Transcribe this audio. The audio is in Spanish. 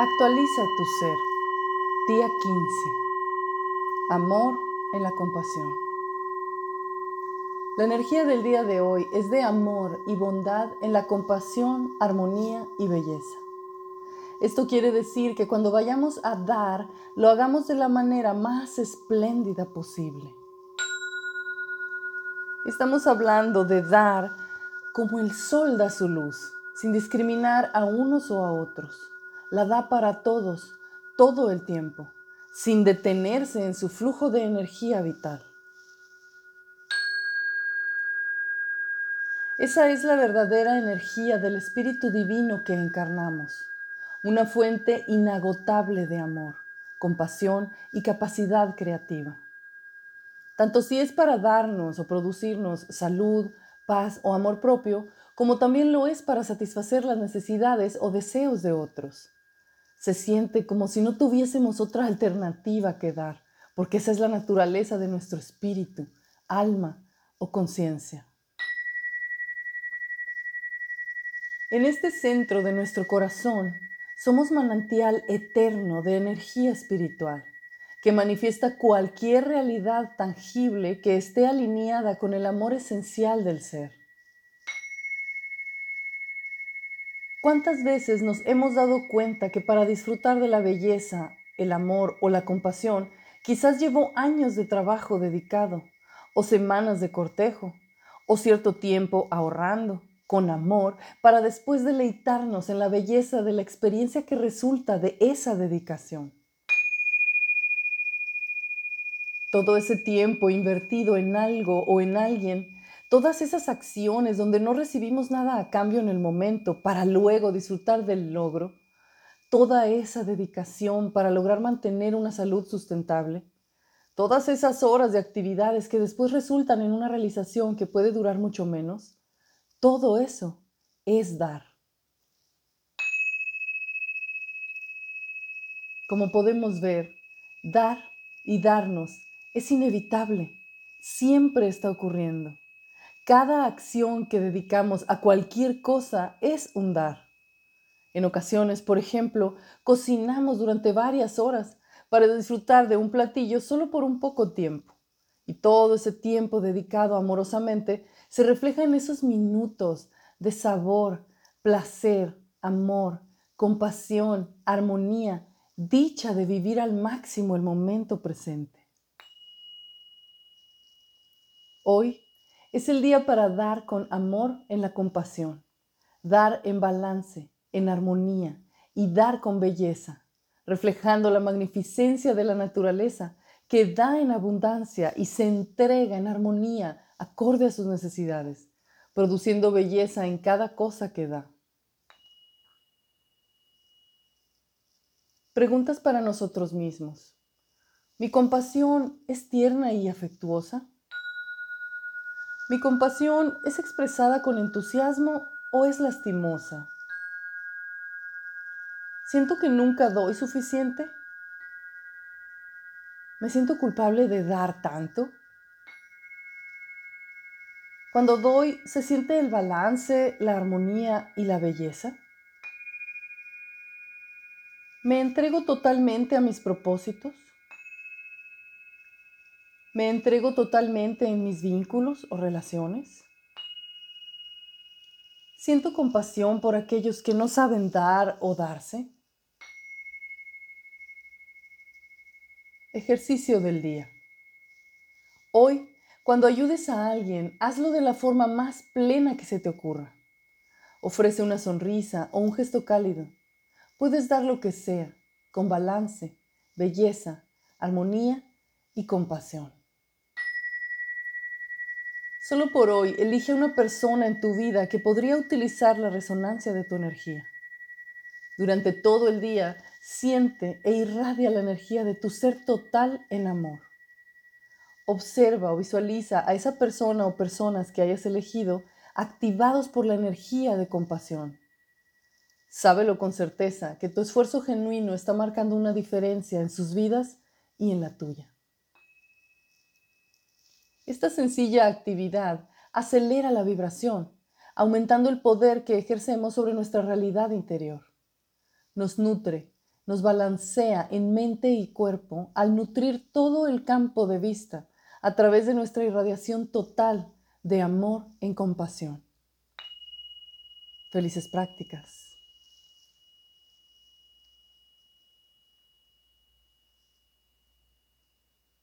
Actualiza tu ser. Día 15. Amor en la compasión. La energía del día de hoy es de amor y bondad en la compasión, armonía y belleza. Esto quiere decir que cuando vayamos a dar, lo hagamos de la manera más espléndida posible. Estamos hablando de dar como el sol da su luz, sin discriminar a unos o a otros. La da para todos, todo el tiempo, sin detenerse en su flujo de energía vital. Esa es la verdadera energía del Espíritu Divino que encarnamos, una fuente inagotable de amor, compasión y capacidad creativa. Tanto si es para darnos o producirnos salud, paz o amor propio, como también lo es para satisfacer las necesidades o deseos de otros. Se siente como si no tuviésemos otra alternativa que dar, porque esa es la naturaleza de nuestro espíritu, alma o conciencia. En este centro de nuestro corazón somos manantial eterno de energía espiritual que manifiesta cualquier realidad tangible que esté alineada con el amor esencial del ser. ¿Cuántas veces nos hemos dado cuenta que para disfrutar de la belleza, el amor o la compasión, quizás llevó años de trabajo dedicado, o semanas de cortejo, o cierto tiempo ahorrando, con amor, para después deleitarnos en la belleza de la experiencia que resulta de esa dedicación. Todo ese tiempo invertido en algo o en alguien, todas esas acciones donde no recibimos nada a cambio en el momento para luego disfrutar del logro, toda esa dedicación para lograr mantener una salud sustentable, todas esas horas de actividades que después resultan en una realización que puede durar mucho menos, todo eso es dar. Como podemos ver, dar y darnos es inevitable, siempre está ocurriendo. Cada acción que dedicamos a cualquier cosa es un dar. En ocasiones, por ejemplo, cocinamos durante varias horas para disfrutar de un platillo solo por un poco tiempo. Y todo ese tiempo dedicado amorosamente se refleja en esos minutos de sabor, placer, amor, compasión, armonía, dicha de vivir al máximo el momento presente. Hoy es el día para dar con amor en la compasión, dar en balance, en armonía y dar con belleza, reflejando la magnificencia de la naturaleza que da en abundancia y se entrega en armonía acorde a sus necesidades, produciendo belleza en cada cosa que da. Preguntas para nosotros mismos. ¿Mi compasión es tierna y afectuosa? ¿Mi compasión es expresada con entusiasmo o es lastimosa? ¿Siento que nunca doy suficiente? ¿Me siento culpable de dar tanto? Cuando doy, ¿se siente el balance, la armonía y la belleza? ¿Me entrego totalmente a mis propósitos? ¿Me entrego totalmente en mis vínculos o relaciones? ¿Siento compasión por aquellos que no saben dar o darse? Ejercicio del día. Hoy, cuando ayudes a alguien, hazlo de la forma más plena que se te ocurra. Ofrece una sonrisa o un gesto cálido. Puedes dar lo que sea, con balance, belleza, armonía y compasión. Solo por hoy, elige a una persona en tu vida que podría utilizar la resonancia de tu energía. Durante todo el día, siente e irradia la energía de tu ser total en amor. Observa o visualiza a esa persona o personas que hayas elegido activados por la energía de compasión. Sábelo con certeza que tu esfuerzo genuino está marcando una diferencia en sus vidas y en la tuya. Esta sencilla actividad acelera la vibración, aumentando el poder que ejercemos sobre nuestra realidad interior. Nos nutre, nos balancea en mente y cuerpo al nutrir todo el campo de vista a través de nuestra irradiación total de amor en compasión. Felices prácticas.